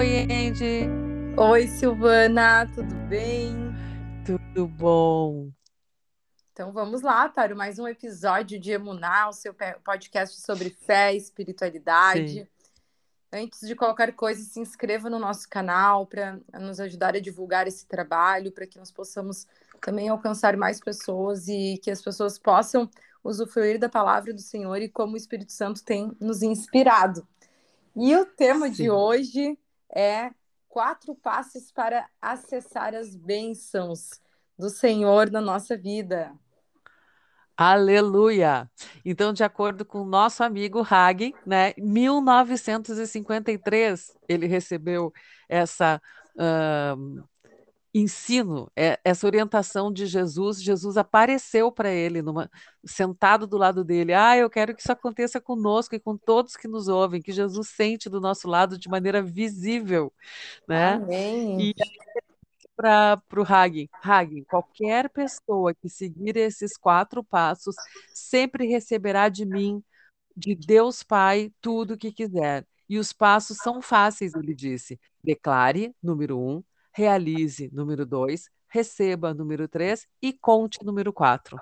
Oi, Andy. Oi, Silvana, tudo bem? Tudo bom? Então vamos lá para mais um episódio de Emuná, o seu podcast sobre fé e espiritualidade. Sim. Antes de qualquer coisa, se inscreva no nosso canal para nos ajudar a divulgar esse trabalho, para que nós possamos também alcançar mais pessoas e que as pessoas possam usufruir da palavra do Senhor e como o Espírito Santo tem nos inspirado. E o tema Sim. de hoje é quatro passos para acessar as bênçãos do Senhor na nossa vida. Aleluia! Então, de acordo com o nosso amigo Hag, né, 1953 ele recebeu essa uh, ensino, é, essa orientação de Jesus, Jesus apareceu para ele, numa, sentado do lado dele. Ah, eu quero que isso aconteça conosco e com todos que nos ouvem, que Jesus sente do nosso lado de maneira visível. Né? Amém. E para o Hagen, Hagen, qualquer pessoa que seguir esses quatro passos sempre receberá de mim, de Deus Pai, tudo o que quiser. E os passos são fáceis, ele disse. Declare, número um, realize, número 2, receba, número 3 e conte, número 4.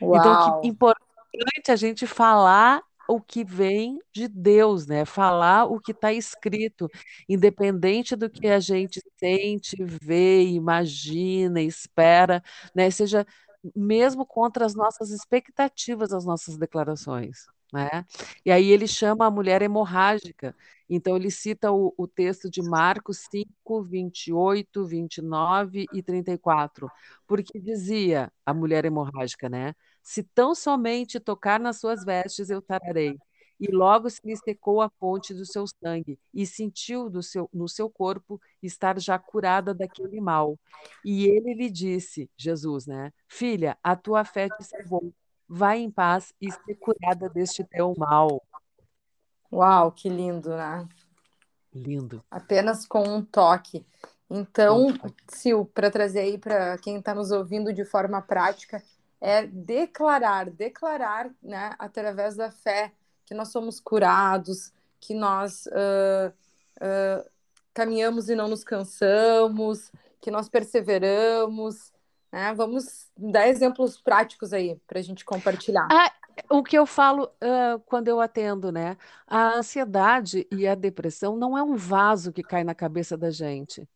Então, que importante a gente falar o que vem de Deus, né? Falar o que está escrito, independente do que a gente sente, vê, imagina, espera, né? Seja mesmo contra as nossas expectativas, as nossas declarações. Né? E aí ele chama a mulher hemorrágica. Então ele cita o, o texto de Marcos 5, 28, 29 e 34, porque dizia a mulher hemorrágica, né? Se tão somente tocar nas suas vestes, eu tararei. E logo se lhe secou a fonte do seu sangue, e sentiu do seu, no seu corpo estar já curada daquele mal. E ele lhe disse, Jesus, né? Filha, a tua fé te salvou Vai em paz e ser curada deste teu mal. Uau, que lindo, né? Lindo. Apenas com um toque. Então, um Sil, para trazer aí para quem está nos ouvindo de forma prática, é declarar, declarar, né, através da fé, que nós somos curados, que nós uh, uh, caminhamos e não nos cansamos, que nós perseveramos, né? Vamos dar exemplos práticos aí para a gente compartilhar. Ah, o que eu falo uh, quando eu atendo, né? A ansiedade e a depressão não é um vaso que cai na cabeça da gente.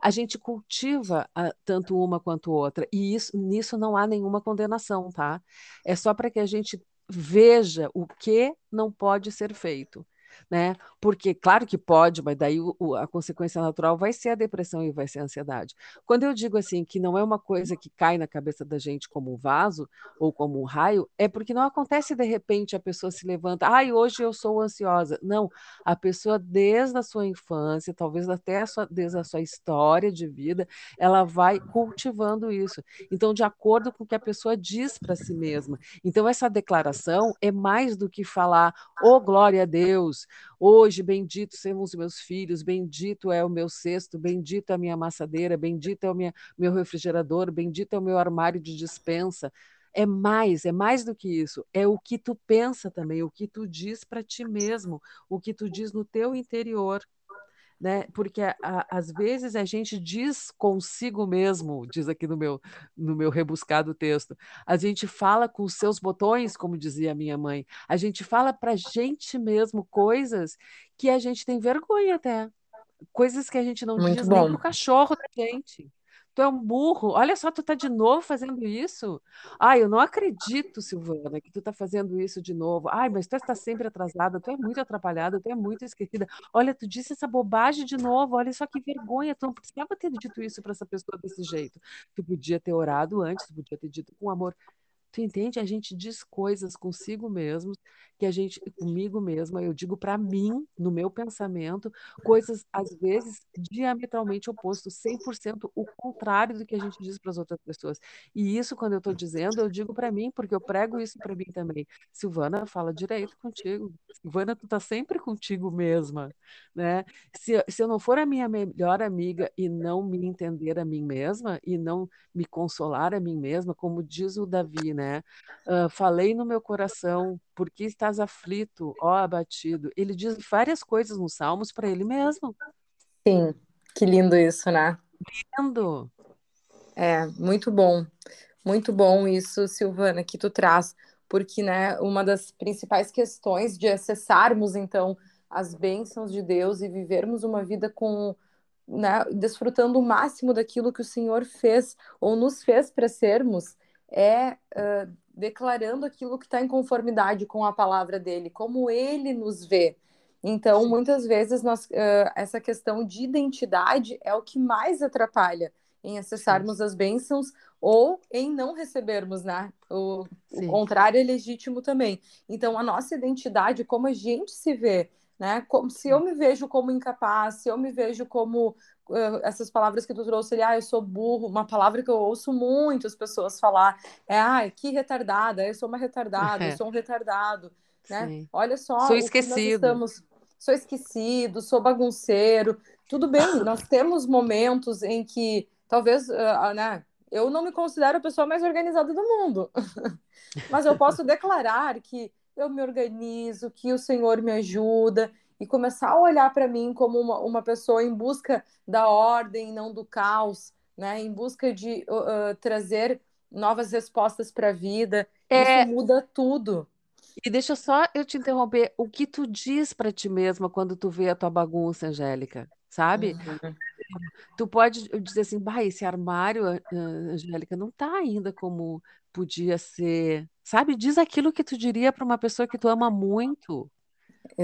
A gente cultiva uh, tanto uma quanto outra, e isso, nisso não há nenhuma condenação, tá? É só para que a gente veja o que não pode ser feito né? Porque, claro que pode, mas daí o, a consequência natural vai ser a depressão e vai ser a ansiedade. Quando eu digo assim que não é uma coisa que cai na cabeça da gente como um vaso ou como um raio, é porque não acontece de repente a pessoa se levanta, ai, hoje eu sou ansiosa. Não, a pessoa desde a sua infância, talvez até a sua, desde a sua história de vida, ela vai cultivando isso. Então, de acordo com o que a pessoa diz para si mesma. Então, essa declaração é mais do que falar, oh, glória a Deus, Hoje, bendito são os meus filhos, bendito é o meu cesto, bendito é a minha amassadeira, bendito é o minha, meu refrigerador, bendito é o meu armário de dispensa. É mais, é mais do que isso. É o que tu pensa também, o que tu diz para ti mesmo, o que tu diz no teu interior né? Porque a, às vezes a gente diz consigo mesmo, diz aqui no meu no meu rebuscado texto, a gente fala com os seus botões, como dizia minha mãe, a gente fala para a gente mesmo coisas que a gente tem vergonha até, coisas que a gente não Muito diz bom. nem pro cachorro da gente tu é um burro, olha só, tu tá de novo fazendo isso. Ai, eu não acredito, Silvana, que tu tá fazendo isso de novo. Ai, mas tu está sempre atrasada, tu é muito atrapalhada, tu é muito esquecida. Olha, tu disse essa bobagem de novo, olha só que vergonha, tu não precisava ter dito isso para essa pessoa desse jeito. Tu podia ter orado antes, tu podia ter dito com amor. Tu entende? A gente diz coisas consigo mesmo, que a gente, comigo mesma, eu digo para mim, no meu pensamento, coisas às vezes diametralmente oposto, 100% o contrário do que a gente diz para as outras pessoas. E isso, quando eu estou dizendo, eu digo para mim, porque eu prego isso para mim também. Silvana, fala direito contigo. Silvana, tu tá sempre contigo mesma, né? Se, se eu não for a minha melhor amiga e não me entender a mim mesma e não me consolar a mim mesma, como diz o Davi, né? Uh, falei no meu coração, por que estás aflito, ó abatido? Ele diz várias coisas nos Salmos para ele mesmo. Sim, que lindo isso, né? Lindo. É, muito bom. Muito bom isso, Silvana, que tu traz, porque, né, uma das principais questões de acessarmos, então, as bênçãos de Deus e vivermos uma vida com, né, desfrutando o máximo daquilo que o Senhor fez ou nos fez para sermos, é uh, declarando aquilo que está em conformidade com a palavra dele, como ele nos vê. Então, muitas vezes, nós, uh, essa questão de identidade é o que mais atrapalha em acessarmos Sim. as bênçãos ou em não recebermos, né? O, o, contrário é legítimo também. Então, a nossa identidade, como a gente se vê, né? Como, se eu me vejo como incapaz, se eu me vejo como essas palavras que tu trouxe ali, ah, eu sou burro, uma palavra que eu ouço muitas pessoas falar é, ah, que retardada, eu sou uma retardada, eu sou um retardado, né? Sim. Olha só, sou esquecido. estamos, sou esquecido, sou bagunceiro. Tudo bem, nós temos momentos em que talvez, uh, né? Eu não me considero a pessoa mais organizada do mundo, mas eu posso declarar que eu me organizo, que o Senhor me ajuda e começar a olhar para mim como uma, uma pessoa em busca da ordem, não do caos, né? Em busca de uh, trazer novas respostas para a vida. É... Isso muda tudo. E deixa só eu te interromper. O que tu diz para ti mesma quando tu vê a tua bagunça, Angélica? Sabe? Uhum. Tu pode dizer assim, bah, esse armário, Angélica, não está ainda como podia ser. Sabe? Diz aquilo que tu diria para uma pessoa que tu ama muito.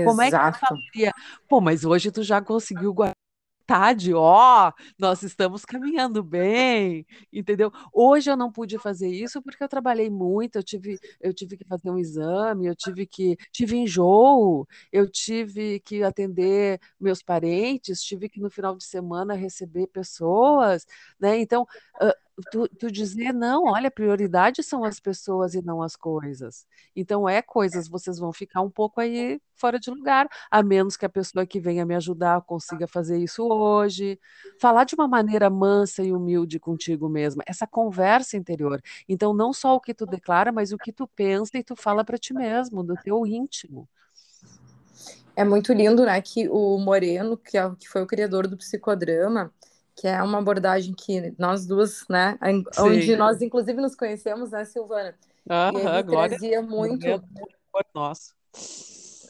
Como é que tu falaria? Pô, mas hoje tu já conseguiu guardar vontade, ó, nós estamos caminhando bem, entendeu? Hoje eu não pude fazer isso porque eu trabalhei muito, eu tive, eu tive que fazer um exame, eu tive que, tive enjoo, eu tive que atender meus parentes, tive que no final de semana receber pessoas, né? Então, uh, tu, tu dizer, não, olha, prioridade são as pessoas e não as coisas. Então, é coisas, vocês vão ficar um pouco aí fora de lugar, a menos que a pessoa que venha me ajudar consiga fazer isso hoje. Falar de uma maneira mansa e humilde contigo mesma, essa conversa interior. Então, não só o que tu declara, mas o que tu pensa e tu fala para ti mesmo, do teu íntimo. É muito lindo, né, que o Moreno, que, é, que foi o criador do psicodrama, que é uma abordagem que nós duas, né, Sim. onde nós inclusive nos conhecemos, né, Silvana? Aham, e ele glória, trazia muito.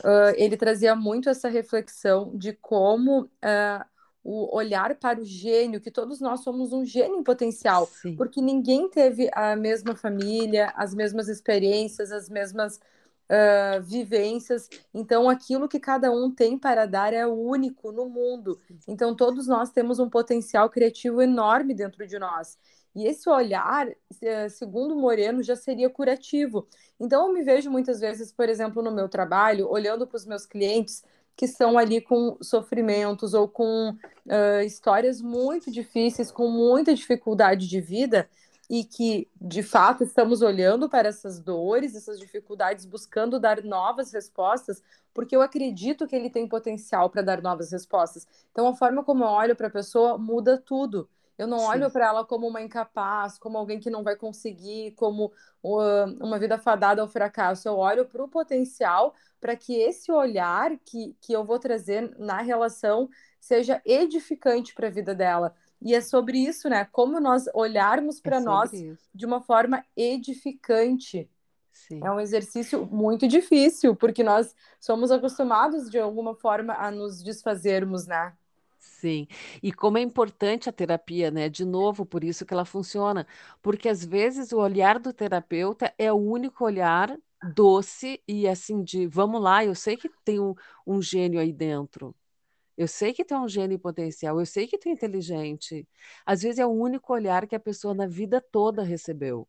Uh, ele trazia muito essa reflexão de como uh, o olhar para o gênio, que todos nós somos um gênio em potencial, Sim. porque ninguém teve a mesma família, as mesmas experiências, as mesmas uh, vivências. Então, aquilo que cada um tem para dar é único no mundo. Então, todos nós temos um potencial criativo enorme dentro de nós. E esse olhar, eh, segundo Moreno, já seria curativo. Então, eu me vejo muitas vezes, por exemplo, no meu trabalho, olhando para os meus clientes que estão ali com sofrimentos ou com uh, histórias muito difíceis, com muita dificuldade de vida, e que, de fato, estamos olhando para essas dores, essas dificuldades, buscando dar novas respostas, porque eu acredito que ele tem potencial para dar novas respostas. Então, a forma como eu olho para a pessoa muda tudo. Eu não Sim. olho para ela como uma incapaz, como alguém que não vai conseguir, como uma vida fadada ao fracasso. Eu olho para o potencial para que esse olhar que, que eu vou trazer na relação seja edificante para a vida dela e é sobre isso, né? Como nós olharmos para é nós isso. de uma forma edificante. Sim. É um exercício muito difícil, porque nós somos acostumados de alguma forma a nos desfazermos, né? Sim, e como é importante a terapia, né? De novo, por isso que ela funciona, porque às vezes o olhar do terapeuta é o único olhar doce e assim de vamos lá, eu sei que tem um, um gênio aí dentro, eu sei que tu é um gênio potencial, eu sei que tu é inteligente. Às vezes é o único olhar que a pessoa na vida toda recebeu.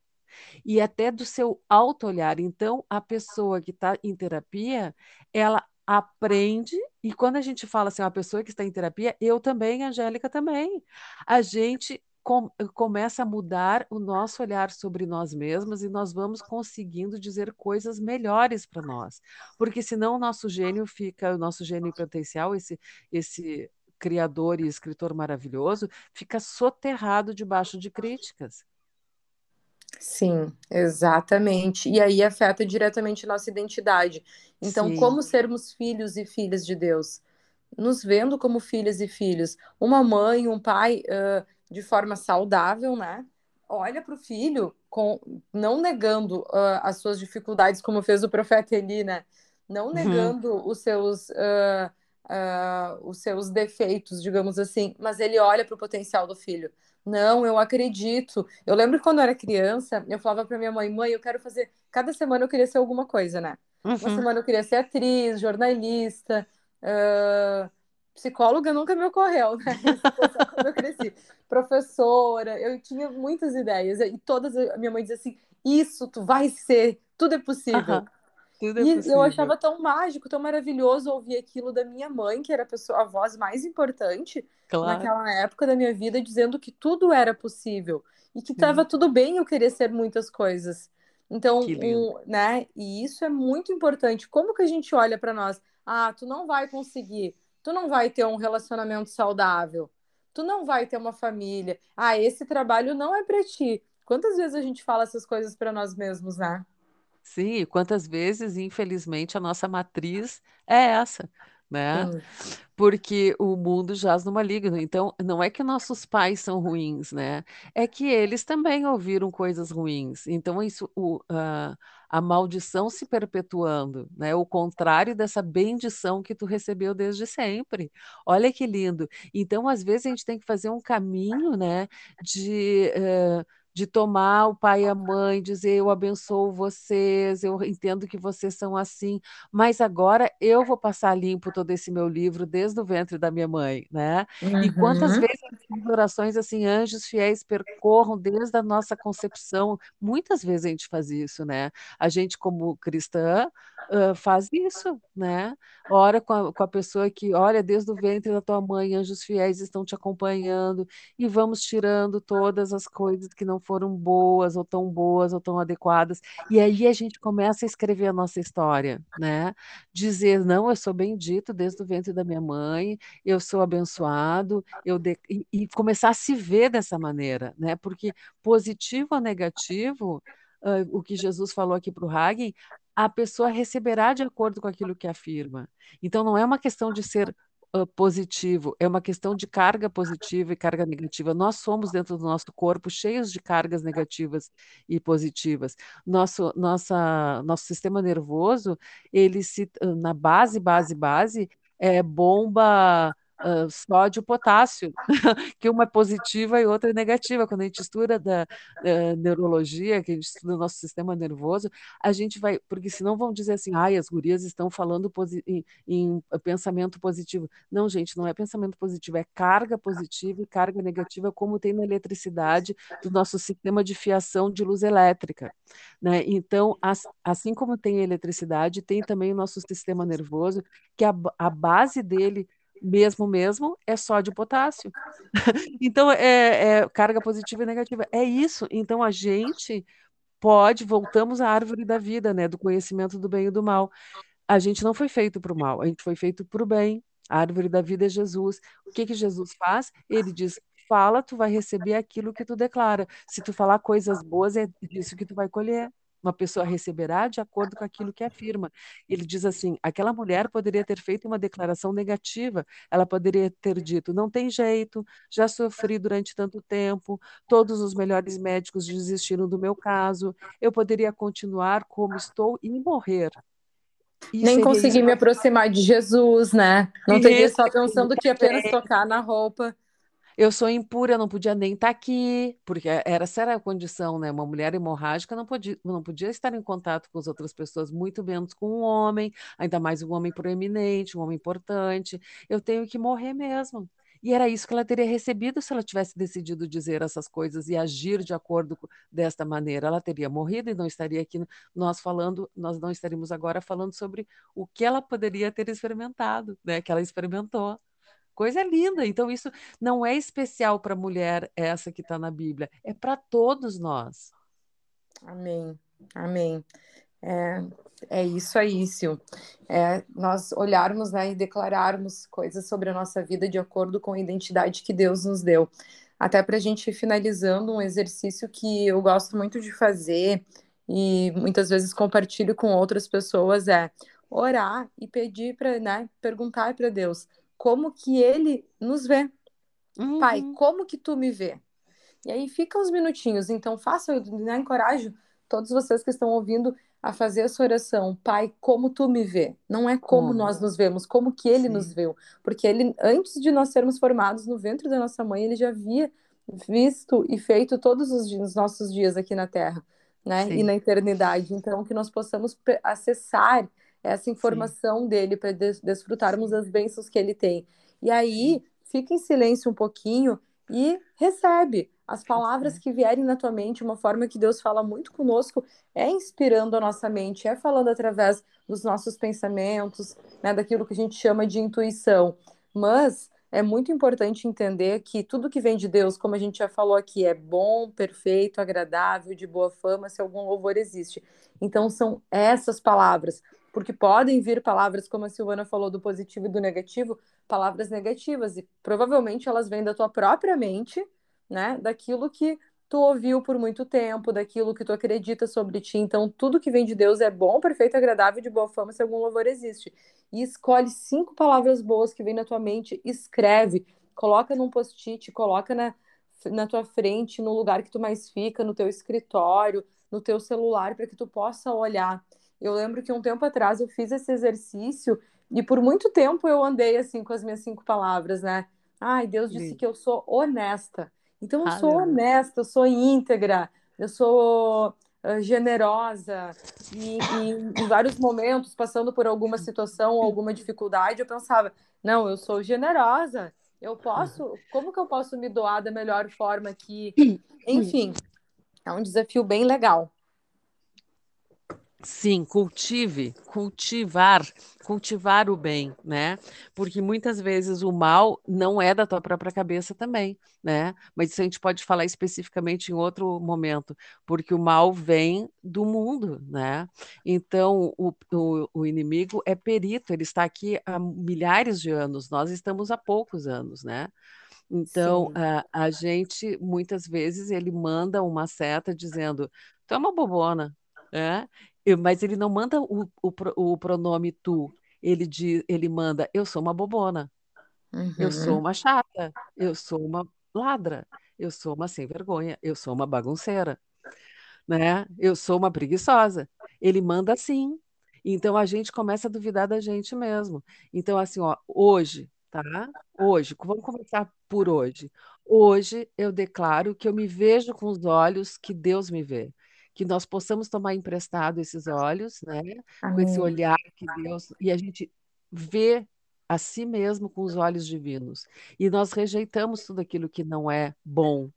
E até do seu auto-olhar. Então, a pessoa que está em terapia, ela aprende, e quando a gente fala assim, uma pessoa que está em terapia, eu também, Angélica também, a gente com, começa a mudar o nosso olhar sobre nós mesmos e nós vamos conseguindo dizer coisas melhores para nós. Porque senão o nosso gênio fica, o nosso gênio potencial, esse, esse criador e escritor maravilhoso, fica soterrado debaixo de críticas. Sim, exatamente. E aí afeta diretamente nossa identidade. Então, Sim. como sermos filhos e filhas de Deus? Nos vendo como filhas e filhos. Uma mãe, um pai, uh, de forma saudável, né? Olha para o filho, com, não negando uh, as suas dificuldades, como fez o profeta Eli, né? Não Uhum. negando os seus, uh, os seus defeitos, digamos assim, mas ele olha para o potencial do filho. Não, eu acredito. Eu lembro que quando eu era criança, eu falava para minha mãe: mãe, eu quero fazer. Cada semana eu queria ser alguma coisa, né? Uma Uhum. semana eu queria ser atriz, jornalista, uh, psicóloga nunca me ocorreu, né? quando eu cresci. Professora, eu tinha muitas ideias. E todas, a minha mãe dizia assim: Isso, tu vai ser, tudo é possível. Uhum. Tudo é e possível. eu achava tão mágico, tão maravilhoso ouvir aquilo da minha mãe, que era a, pessoa, a voz mais importante claro. naquela época da minha vida, dizendo que tudo era possível e que estava tudo bem eu querer ser muitas coisas. Então, um, né? E isso é muito importante. Como que a gente olha para nós? Ah, tu não vai conseguir, tu não vai ter um relacionamento saudável, tu não vai ter uma família. Ah, esse trabalho não é para ti. Quantas vezes a gente fala essas coisas para nós mesmos, né? Sim, quantas vezes, infelizmente, a nossa matriz é essa, né? Porque o mundo jaz no maligno. Então, não é que nossos pais são ruins, né? É que eles também ouviram coisas ruins. Então, isso, o, a, a maldição se perpetuando, né? O contrário dessa bendição que tu recebeu desde sempre. Olha que lindo. Então, às vezes, a gente tem que fazer um caminho, né? De. Uh, de tomar o pai e a mãe, dizer eu abençoo vocês, eu entendo que vocês são assim, mas agora eu vou passar limpo todo esse meu livro desde o ventre da minha mãe, né? Uhum. E quantas vezes as orações assim, anjos fiéis percorram desde a nossa concepção, muitas vezes a gente faz isso, né? A gente como cristã uh, faz isso, né? Ora com a, com a pessoa que, olha, desde o ventre da tua mãe, anjos fiéis estão te acompanhando e vamos tirando todas as coisas que não foram boas, ou tão boas, ou tão adequadas. E aí a gente começa a escrever a nossa história, né? Dizer, não, eu sou bendito desde o ventre da minha mãe, eu sou abençoado, eu de... e, e, começar a se ver dessa maneira, né? Porque positivo ou negativo, uh, o que Jesus falou aqui para o Hagen, a pessoa receberá de acordo com aquilo que afirma. Então, não é uma questão de ser positivo, é uma questão de carga positiva e carga negativa. Nós somos, dentro do nosso corpo, cheios de cargas negativas e positivas. Nosso, nossa, nosso sistema nervoso, ele se, na base, base, base, é bomba uh, sódio potássio, que uma é positiva e outra é negativa. Quando a gente estuda da, da, neurologia, que a gente estuda o nosso sistema nervoso, a gente vai, porque senão vão dizer assim, ai, as gurias estão falando em, em, pensamento positivo. Não, gente, não é pensamento positivo, é carga positiva e carga negativa, como tem na eletricidade do nosso sistema de fiação de luz elétrica. Né? Então, as, assim como tem eletricidade, tem também o nosso sistema nervoso, que a, a base dele mesmo mesmo é sódio potássio. então é, é, carga positiva e negativa. É isso. Então a gente pode, voltamos à árvore da vida, né? Do conhecimento do bem e do mal. A gente não foi feito para o mal, a gente foi feito para o bem. A árvore da vida é Jesus. O que que Jesus faz? Ele diz: fala, tu vai receber aquilo que tu declara. Se tu falar coisas boas, é disso que tu vai colher uma pessoa receberá de acordo com aquilo que afirma. Ele diz assim: aquela mulher poderia ter feito uma declaração negativa, ela poderia ter dito: não tem jeito, já sofri durante tanto tempo, todos os melhores médicos desistiram do meu caso, eu poderia continuar como estou e morrer. E Nem consegui me aproximar de Jesus, né? Não teria só pensando que apenas tocar na roupa eu sou impura, não podia nem estar tá aqui, porque era, essa era a condição, né? Uma mulher hemorrágica não podia, não podia estar em contato com as outras pessoas, muito menos com um homem, ainda mais um homem proeminente, um homem importante. Eu tenho que morrer mesmo. E era isso que ela teria recebido se ela tivesse decidido dizer essas coisas e agir de acordo com, desta maneira. Ela teria morrido e não estaria aqui nós falando, nós não estaríamos agora falando sobre o que ela poderia ter experimentado, né? Que ela experimentou coisa linda. Então, isso não é especial para a mulher, essa que está na Bíblia, é para todos nós. Amém, amém. É, é isso aí, Sil. É, nós olharmos né, e declararmos coisas sobre a nossa vida de acordo com a identidade que Deus nos deu. até para a gente ir finalizando um exercício que eu gosto muito de fazer e muitas vezes compartilho com outras pessoas é orar e pedir para, né, perguntar para Deus como que ele nos vê. Uhum. Pai, como que tu me vê? E aí fica uns minutinhos, então faça, né, encorajo todos vocês que estão ouvindo a fazer essa oração, Pai, como tu me vê? Não é como, como? nós nos vemos, como que ele Sim. nos viu, porque ele antes de nós sermos formados no ventre da nossa mãe, ele já havia visto e feito todos os, dias, os nossos dias aqui na Terra, né? Sim. E na eternidade. Então que nós possamos acessar essa informação Sim. dele para des desfrutarmos das bênçãos que ele tem. E aí, fica em silêncio um pouquinho e recebe as palavras que vierem na tua mente, uma forma que Deus fala muito conosco, é inspirando a nossa mente, é falando através dos nossos pensamentos, né, daquilo que a gente chama de intuição. Mas é muito importante entender que tudo que vem de Deus, como a gente já falou aqui, é bom, perfeito, agradável, de boa fama, se algum louvor existe. Então são essas palavras, porque podem vir palavras, como a Silvana falou, do positivo e do negativo, palavras negativas, e provavelmente elas vêm da tua própria mente, né? Daquilo que tu ouviu por muito tempo, daquilo que tu acredita sobre ti. Então, tudo que vem de Deus é bom, perfeito, agradável, de boa fama, se algum louvor existe. E escolhe cinco palavras boas que vem na tua mente, escreve, coloca num post-it, coloca na, na tua frente, no lugar que tu mais fica, no teu escritório, no teu celular, para que tu possa olhar. Eu lembro que um tempo atrás eu fiz esse exercício e por muito tempo eu andei assim com as minhas cinco palavras, né? Ai, Deus disse Sim. que eu sou honesta. Então, eu sou honesta, eu sou íntegra, eu sou uh, generosa. E, e, em vários momentos, passando por alguma situação ou alguma dificuldade, eu pensava: não, eu sou generosa, eu posso, como que eu posso me doar da melhor forma aqui? Enfim, é um desafio bem legal. Sim, cultive, cultivar, cultivar o bem, né? Porque muitas vezes o mal não é da tua própria cabeça também, né? Mas isso a gente pode falar especificamente em outro momento, porque o mal vem do mundo, né? Então, o, o, o inimigo é perito, ele está aqui há milhares de anos, nós estamos há poucos anos, né? Então, a, a gente, muitas vezes, ele manda uma seta dizendo, tu é uma bobona, é? Mas ele não manda o, o, o pronome tu, ele, diz, ele manda eu sou uma bobona, uhum. eu sou uhum. uma chata, eu sou uma ladra, eu sou uma sem vergonha, eu sou uma bagunceira, né? Eu sou uma preguiçosa. Ele manda assim. Então a gente começa a duvidar da gente mesmo. Então assim, ó, hoje, tá? Hoje, vamos começar por hoje. Hoje eu declaro que eu me vejo com os olhos que Deus me vê que nós possamos tomar emprestado esses olhos, né? Amém. Com esse olhar que Deus e a gente vê a si mesmo com os olhos divinos. E nós rejeitamos tudo aquilo que não é bom,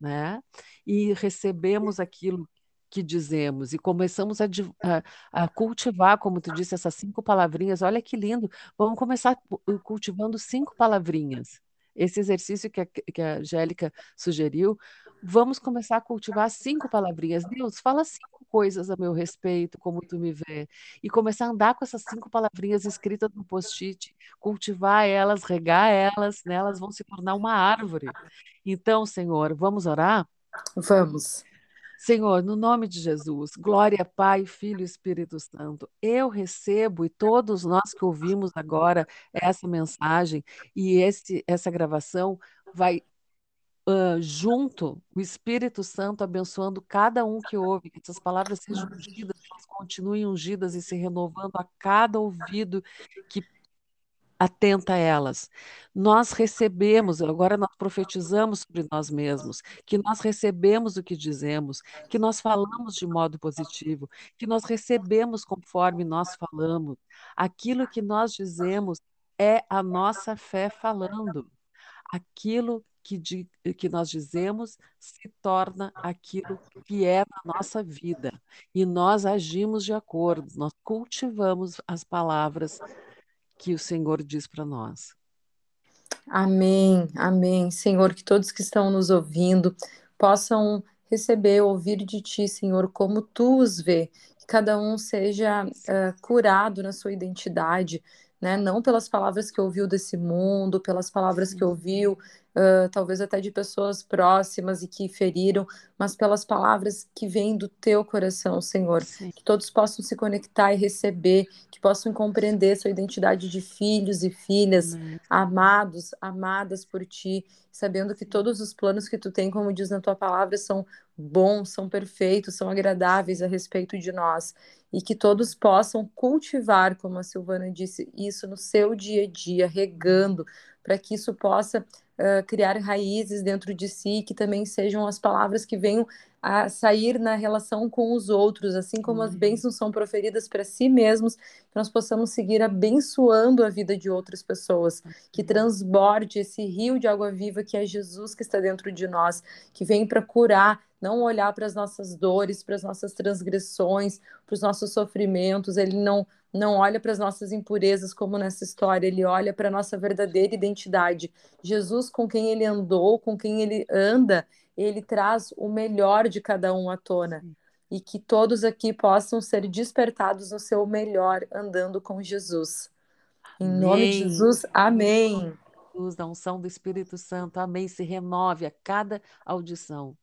né? E recebemos aquilo que dizemos e começamos a, a, a, cultivar, como tu disse, essas cinco palavrinhas. Olha que lindo! Vamos começar cultivando cinco palavrinhas. Esse exercício que a, que a Angélica sugeriu, vamos começar a cultivar cinco palavrinhas. Deus, fala cinco coisas a meu respeito, como tu me vê. E começar a andar com essas cinco palavrinhas escritas no post-it, cultivar elas, regar elas, né? elas vão se tornar uma árvore. Então, Senhor, vamos orar? Vamos. Senhor, no nome de Jesus, glória Pai, Filho e Espírito Santo, eu recebo e todos nós que ouvimos agora essa mensagem e esse, essa gravação vai uh, junto o Espírito Santo abençoando cada um que ouve, que essas palavras sejam ungidas, que elas continuem ungidas e se renovando a cada ouvido que atenta a elas. Nós recebemos, agora nós profetizamos sobre nós mesmos, que nós recebemos o que dizemos, que nós falamos de modo positivo, que nós recebemos conforme nós falamos. Aquilo que nós dizemos é a nossa fé falando. Aquilo que, de, que nós dizemos se torna aquilo que é na nossa vida. E nós agimos de acordo, nós cultivamos as palavras que o Senhor diz para nós. Amém, amém. Senhor, que todos que estão nos ouvindo possam receber, ouvir de Ti, Senhor, como Tu os vê, que cada um seja uh, curado na sua identidade, né? Não pelas palavras que ouviu desse mundo, pelas palavras que ouviu uh, talvez até de pessoas próximas e que feriram, mas pelas palavras que vêm do teu coração, Senhor. Sim. Que todos possam se conectar e receber, que possam compreender sua identidade de filhos e filhas, Amém. amados, amadas por ti, sabendo que todos os planos que tu tem, como diz na tua palavra, são bons, são perfeitos, são agradáveis a respeito de nós. E que todos possam cultivar, como a Silvana disse, isso no seu dia a dia, regando, para que isso possa uh, criar raízes dentro de si, que também sejam as palavras que venham a sair na relação com os outros, assim como uhum. as bênçãos são proferidas para si mesmos, que nós possamos seguir abençoando a vida de outras pessoas, que transborde esse rio de água viva que é Jesus que está dentro de nós, que vem para curar, não olhar para as nossas dores, para as nossas transgressões, para os nossos sofrimentos, ele não não olha para as nossas impurezas como nessa história, ele olha para a nossa verdadeira identidade. Jesus, com quem ele andou, com quem ele anda, ele traz o melhor de cada um à tona. E que todos aqui possam ser despertados no seu melhor andando com Jesus. Em amém. nome de Jesus, amém. Jesus, da unção do Espírito Santo, amém. Se renove a cada audição.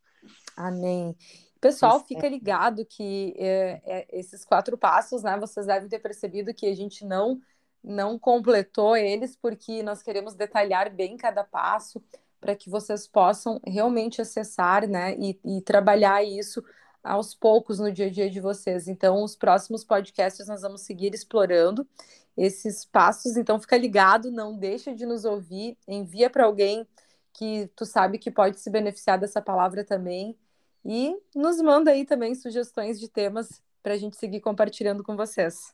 Amém. Pessoal, fica ligado que é, é, esses quatro passos, né? Vocês devem ter percebido que a gente não não completou eles porque nós queremos detalhar bem cada passo para que vocês possam realmente acessar, né? E, e trabalhar isso aos poucos no dia a dia de vocês. Então, os próximos podcasts nós vamos seguir explorando esses passos. Então, fica ligado, não deixa de nos ouvir, envia para alguém que tu sabe que pode se beneficiar dessa palavra também. E nos manda aí também sugestões de temas para a gente seguir compartilhando com vocês.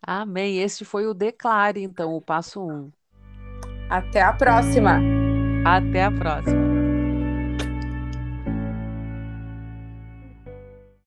Amém. Este foi o Declare, então, o passo 1. Um. Até a próxima. Até a próxima.